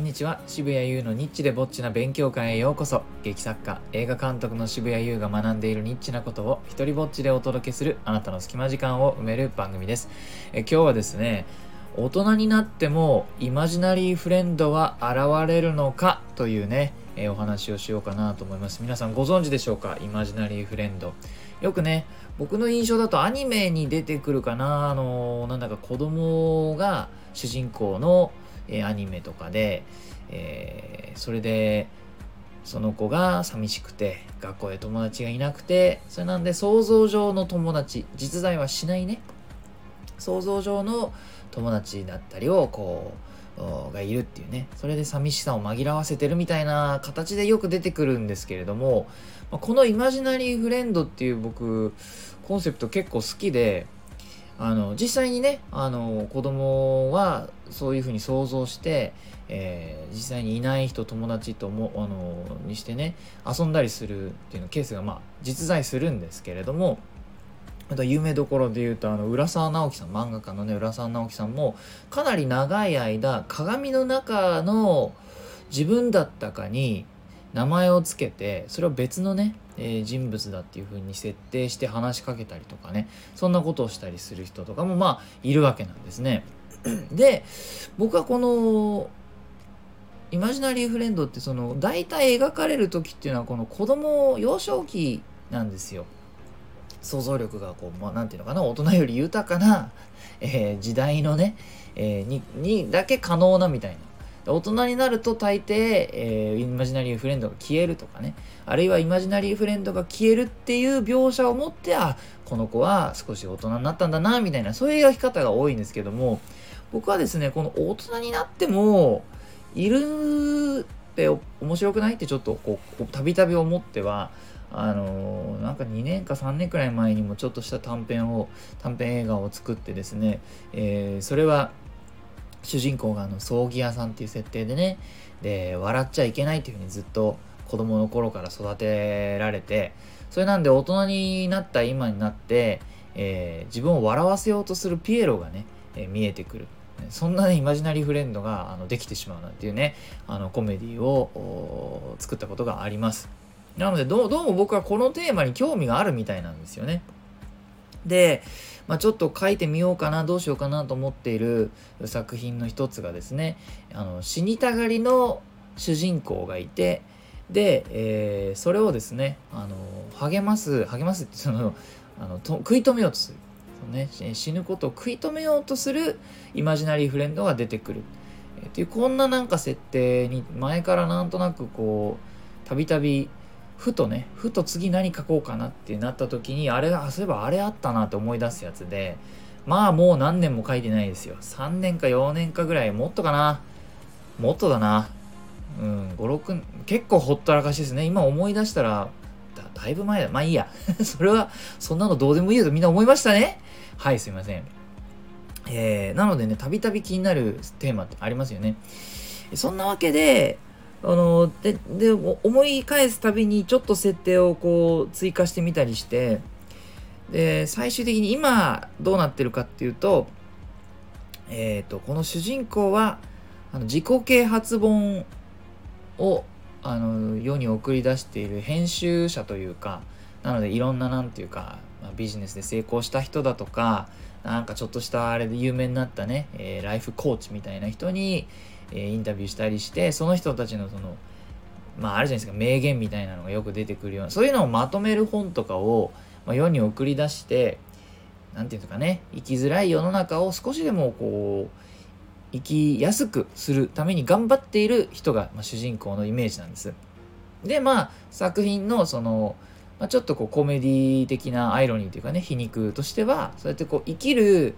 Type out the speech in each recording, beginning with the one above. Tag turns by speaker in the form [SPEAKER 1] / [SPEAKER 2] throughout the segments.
[SPEAKER 1] んにちは。渋谷優のニッチでぼっちな勉強会へようこそ。劇作家映画監督の渋谷優が学んでいるニッチなことを一人ぼっちでお届けするあなたの隙間時間を埋める番組です。え今日はですね大人になってもイマジナリーフレンドは現れるのかというねえお話をしようかなと思います。皆さんご存知でしょうか？イマジナリーフレンド。よくね僕の印象だとアニメに出てくるかなあのなんだか子供が主人公の、えアニメとかで、えー、それでその子が寂しくて学校で友達がいなくてそれなんで想像上の友達実在はしないね。想像上の友達だったりをこうがいるっていうね。それで寂しさを紛らわせてるみたいな形でよく出てくるんですけれどもこのイマジナリーフレンドっていう僕コンセプト結構好きであの実際にねあの子供はそういうふうに想像して、えー、実際にいない人友達ともあのにしてね遊んだりするっていうのケースがまあ実在するんですけれどもまた有名どころで言うとあの浦沢直樹さん漫画家のね浦沢直樹さんもかなり長い間鏡の中の自分だったかに名前を付けてそれを別のね、えー、人物だっていう風に設定して話しかけたりとかねそんなことをしたりする人とかもまあいるわけなんですね。で僕はこのイマジナリーフレンドってその大体描かれる時っていうのはこの子供幼少期なんですよ。想像力がこう、まあ、なんていうのかな大人より豊かな、えー、時代のね、えー、ににだけ可能なみたいな大人になると大抵、えー、イマジナリーフレンドが消えるとかね。あるいはイマジナリーフレンドが消えるっていう描写を持ってあこの子は少し大人になったんだなみたいなそういう描き方が多いんですけども僕はですねこの大人になってもいるって面白くないってちょっとこうたびたび思ってはあのー、なんか2年か3年くらい前にもちょっとした短編を短編映画を作ってですね、えー、それは主人公があの葬儀屋さんっていう設定でね。で笑っちゃいけないっていうふうにずっと子供の頃から育てられて。それなんで大人になった今になって、えー、自分を笑わせようとするピエロがね、えー、見えてくる。そんなねイマジナリーフレンドがあのできてしまうなんていうねあのコメディを作ったことがあります。なのでどうも僕はこのテーマに興味があるみたいなんですよね。でまあ、ちょっと書いてみようかなどうしようかなと思っている作品の一つがですねあの死にたがりの主人公がいてで、えー、それをですねあの励ます励ますってそのあのと食い止めようとする、ね、死ぬことを食い止めようとするイマジナリーフレンドが出てくる、えー、っていうこんななんか設定に前からなんとなくこうたびたびふとねふと次何書こうかなってなった時にあれあそういえばあれあったなって思い出すやつでまあもう何年も書いてないですよ。3年か4年かぐらいもっとかな。もっとだな。うん56結構ほったらかしですね。今思い出したらだだいぶ前だ。まあいいや。それはそんなのどうでもいいよとみんな思いましたね。はいすいません。えー、なのでねたびたび気になるテーマってありますよね。そんなわけであのでで思い返すたびにちょっと設定をこう追加してみたりしてで最終的に今どうなってるかっていうと,、えーと、この主人公はあの自己啓発本をあの世に送り出している編集者というかなのでいろんな何て言うか、ビジネスで成功した人だとかなんかちょっとしたあれで有名になったね、えー、ライフコーチみたいな人にえインタビューしたりしてその人たちのそのまああるじゃないですか名言みたいなのがよく出てくるようなそういうのをまとめる本とかを、まあ、世に送り出して何て言うんですかね生きづらい世の中を少しでもこう生きやすくするために頑張っている人が、まあ、主人公のイメージなんです。でまあ作品のその、まあ、ちょっとこうコメディ的なアイロニーというかね皮肉としてはそうやってこう生きる、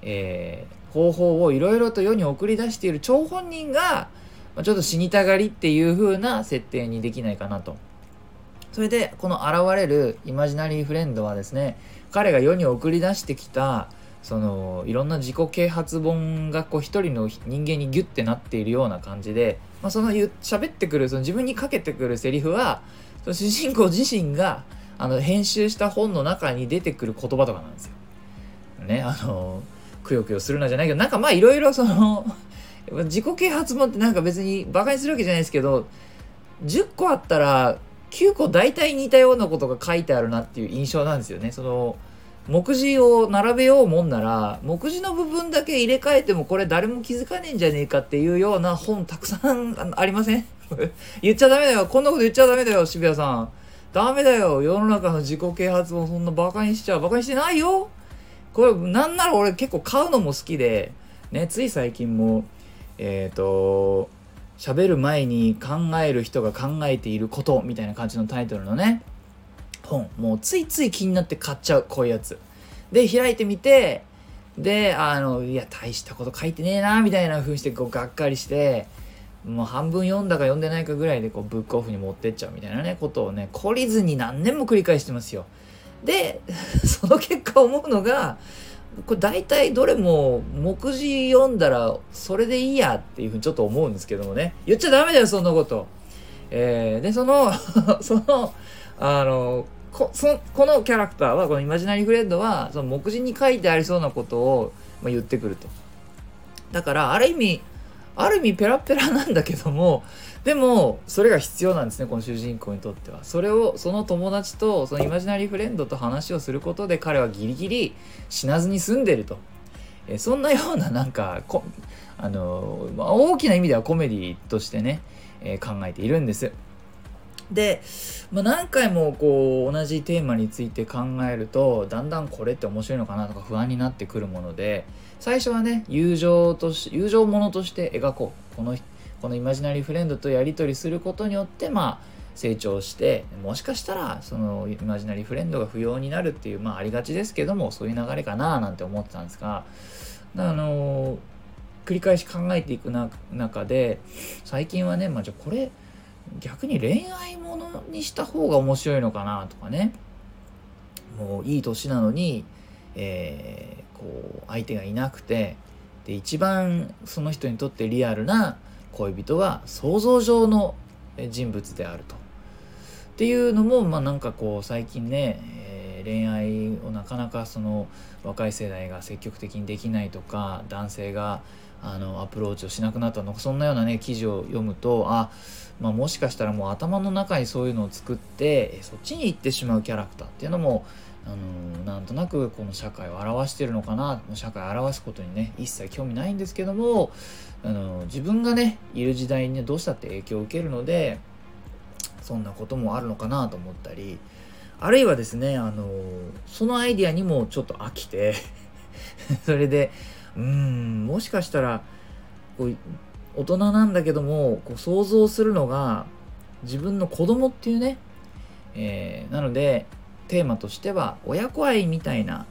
[SPEAKER 1] えー方法をいろいろと世に送り出している張本人が、まあちょっと死にたがりっていう風な設定にできないかなと。それでこの現れるイマジナリーフレンドはですね彼が世に送り出してきたそのいろんな自己啓発本がこう一人の人間にギュッてなっているような感じで、まあ、その喋ってくるその自分にかけてくるセリフはその主人公自身があの編集した本の中に出てくる言葉とかなんですよ。ねあのくよくよするなじゃないけどなんかまあいろいろその 自己啓発本ってなんか別にバカにするわけじゃないですけど10個あったら9個大体似たようなことが書いてあるなっていう印象なんですよねその目次を並べようもんなら目次の部分だけ入れ替えてもこれ誰も気づかねえんじゃねえかっていうような本たくさんありません？言っちゃダメだよ。こんなこと言っちゃダメだよ渋谷さん。ダメだよ。世の中の自己啓発本そんなバカにしちゃう。バカにしてないよ。これなんなら俺結構買うのも好きで。ねつい最近もえっ、ー、と喋る前に考える人が考えていることみたいな感じのタイトルのね本。もうついつい気になって買っちゃうこういうやつ。で開いてみてであのいや大したこと書いてねえなみたいな風にしてこうがっかりしてもう半分読んだか読んでないかぐらいでこうブックオフに持ってっちゃうみたいなねことをね懲りずに何年も繰り返してますよ。で その結果思うのがこれ大体どれも目次読んだらそれでいいやっていうふうにちょっと思うんですけどもね。言っちゃダメだよそんなこと。えー、でその そのあのこそこのキャラクターはこのイマジナリーフレンドはその目次に書いてありそうなことを、まあ、言ってくると。だからある意味ある意味ペラペラなんだけどもでもそれが必要なんですねこの主人公にとっては。それをその友達とそのイマジナリーフレンドと話をすることで彼はギリギリ死なずに済んでると。えそんなようななんかこあの、まあ、大きな意味ではコメディとしてね、えー、考えているんです。で、まあ、何回もこう同じテーマについて考えるとだんだんこれって面白いのかなとか不安になってくるもので最初はね友情とし友情ものとして描こう。このこのイマジナリーフレンドとやり取りすることによってまあ成長してもしかしたらそのイマジナリーフレンドが不要になるっていうまあありがちですけどもそういう流れかななんて思ってたんですがあの繰り返し考えていく中で最近はね、まあ、じゃあこれ逆に恋愛ものにした方が面白いのかなとかねもういい年なのに、えー、こう相手がいなくてで一番その人にとってリアルな恋人は想像上の人物であると。っていうのもまあなんかこう最近ね、恋愛をなかなかその若い世代が積極的にできないとか男性があのアプローチをしなくなったのかそんなようなね記事を読むとあ、まあ、もしかしたらもう頭の中にそういうのを作ってそっちに行ってしまうキャラクターっていうのもあのなんとなくこの社会を表してるのかな社会を表すことにね一切興味ないんですけどもあの自分がねいる時代に、ね、どうしたって影響を受けるのでそんなこともあるのかなと思ったりあるいはですねあのそのアイディアにもちょっと飽きて それでうんもしかしたらこう大人なんだけどもこう想像するのが自分の子供っていうね、えー、なのでテーマとしては親子愛みたいな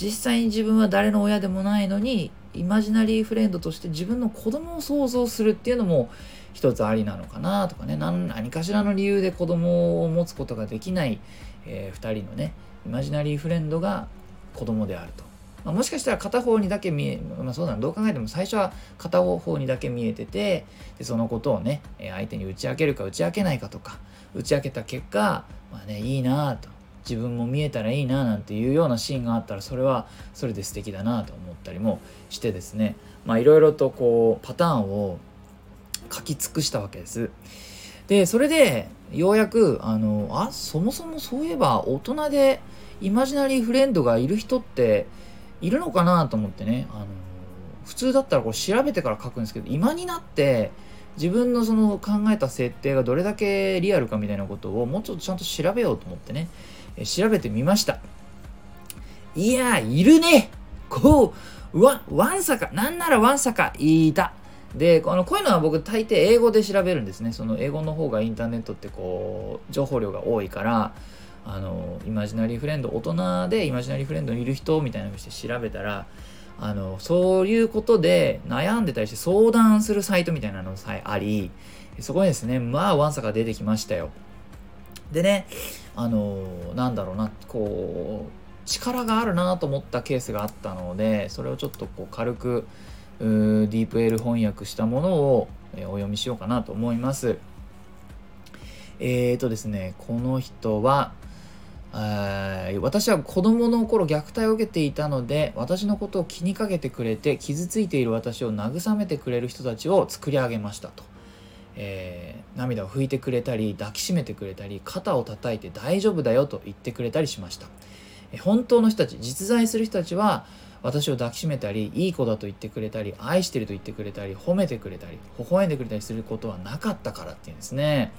[SPEAKER 1] 実際に自分は誰の親でもないのにイマジナリーフレンドとして自分の子供を想像するっていうのも一つありなのかなとかね何かしらの理由で子供を持つことができない、えー、2人のねイマジナリーフレンドが子供であると。まあ、もしかしたら片方にだけ見え、まあ、そうだどう考えても最初は片方にだけ見えててでそのことをね相手に打ち明けるか打ち明けないかとか打ち明けた結果、まあね、いいなと。自分も見えたらいいななんていうようなシーンがあったらそれはそれで素敵だなと思ったりもしてですね。まあいろいろとこうパターンを書き尽くしたわけです。でそれでようやくあのあそもそもそういえば大人でイマジナリーフレンドがいる人っているのかなと思ってね、あの普通だったらこう調べてから書くんですけど今になって自分のその考えた設定がどれだけリアルかみたいなことをもうちょっとちゃんと調べようと思ってね、え調べてみました。いやいるね。こうわわんさか。なんならわんさかいた。でこのこういうのは僕大抵英語で調べるんですね。その英語の方がインターネットってこう情報量が多いからあのイマジナリーフレンド大人でイマジナリーフレンドにいる人みたいなのして調べたらあのそういうことで悩んでたりして相談するサイトみたいなのさえありそこにですねまあワンサが出てきましたよ。でねあのなんだろうなこう力があるなと思ったケースがあったのでそれをちょっとこう軽くディープエール翻訳したものをお読みしようかなと思います。えーとですねこの人は私は子供の頃虐待を受けていたので私のことを気にかけてくれて傷ついている私を慰めてくれる人たちを作り上げましたと、えー、涙を拭いてくれたり抱きしめてくれたり肩を叩いて大丈夫だよと言ってくれたりしました、本当の人たち実在する人たちは私を抱きしめたりいい子だと言ってくれたり愛してると言ってくれたり褒めてくれたり微笑んでくれたりすることはなかったからっていうんですね。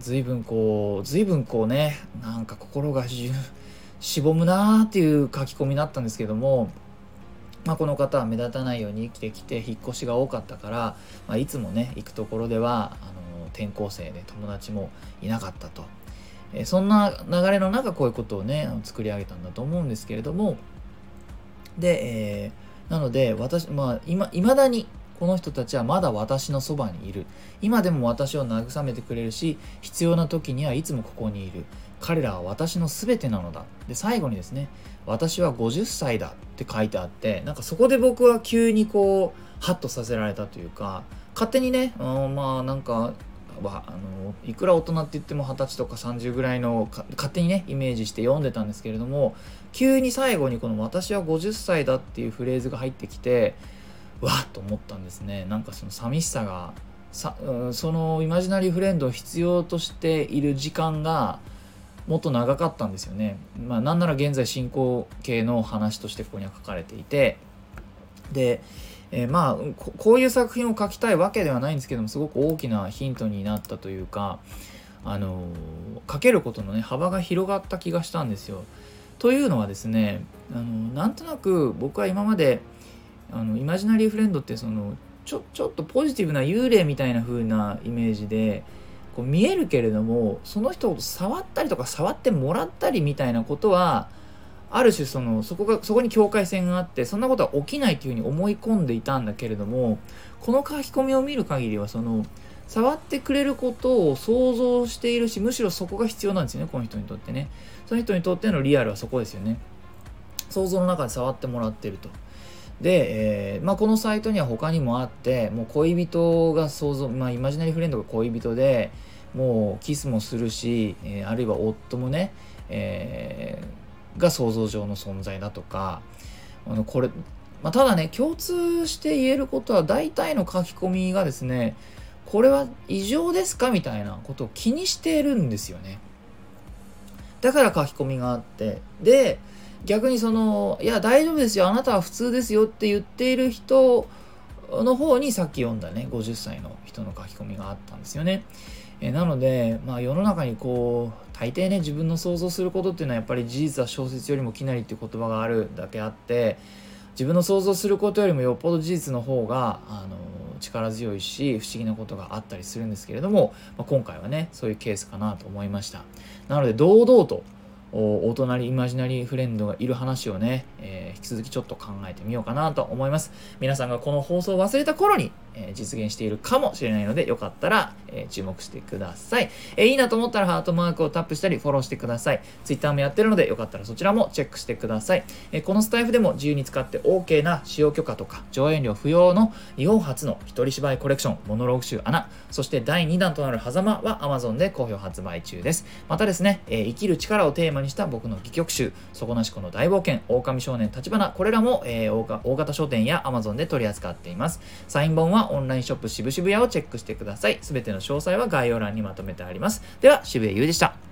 [SPEAKER 1] 随分こう随分こうねなんか心がしぼむなーっていう書き込みだったんですけども、まあ、この方は目立たないように生きてきて引っ越しが多かったから、まあ、いつもね行くところではあの転校生で友達もいなかったと、えそんな流れの中こういうことをね作り上げたんだと思うんですけれどもで、えー、なので私まあ今いまだにこの人たちはまだ私のそばにいる。今でも私を慰めてくれるし必要な時にはいつもここにいる。彼らは私の全てなのだ。で最後にですね私は50歳だって書いてあってなんかそこで僕は急にこうハッとさせられたというか勝手にね、うん、まあなんかはあのいくら大人って言っても二十歳とか30ぐらいの勝手にねイメージして読んでたんですけれども急に最後にこの「私は50歳だ」っていうフレーズが入ってきてわっと思ったんですねなんかその寂しさがさ、うん、そのイマジナリーフレンドを必要としている時間がもっと長かったんですよね。まあ、なんなら現在進行形の話としてここには書かれていてで、えー、まあこういう作品を書きたいわけではないんですけどもすごく大きなヒントになったというかあの書けることのね幅が広がった気がしたんですよ。というのはですねあのなんとなく僕は今まであのイマジナリーフレンドってそのちょちょっとポジティブな幽霊みたいな風なイメージでこう見えるけれどもその人を触ったりとか触ってもらったりみたいなことはある種そのそこがそこに境界線があってそんなことは起きないというふうに思い込んでいたんだけれどもこの書き込みを見る限りはその触ってくれることを想像しているしむしろそこが必要なんですよねこの人にとってね。その人にとってのリアルはそこですよね。想像の中で触ってもらってると。で、えー、まあ、このサイトには他にもあってもう恋人が想像、まあ、イマジナリーフレンドが恋人でもうキスもするし、えー、あるいは夫もね、えー、が想像上の存在だとかあのこれ、まあ、ただね共通して言えることは大体の書き込みがですねこれは異常ですかみたいなことを気にしてるんですよねだから書き込みがあってで逆にそのいや大丈夫ですよあなたは普通ですよって言っている人の方にさっき読んだね50歳の人の書き込みがあったんですよね。えなので、まあ、世の中にこう大抵ね自分の想像することっていうのはやっぱり事実は小説よりもきなりっていう言葉があるだけあって自分の想像することよりもよっぽど事実の方があの力強いし不思議なことがあったりするんですけれども、まあ、今回はねそういうケースかなと思いましたなので堂々とお隣イマジナリーフレンドがいる話をね、えー、引き続きちょっと考えてみようかなと思います。皆さんがこの放送を忘れた頃に、え、実現しているかもしれないので、よかったら、え、注目してください、えいいなと思ったらハートマークをタップしたりフォローしてください。Twitter もやってるので、よかったらそちらもチェックしてください。えこのスタイフでも自由に使って OK な使用許可とか上演料不要の日本初の一人芝居コレクション、モノローグ集穴、そして第2弾となる狭間は Amazon で好評発売中です。またですね、え生きる力をテーマにした僕の戯曲集、底なしこの大冒険、狼少年立花、これらも、え、大型書店や Amazon で取り扱っています。サイン本はオンラインショップ渋々屋をチェックしてください。すべての詳細は概要欄にまとめてあります。では、渋谷優でした。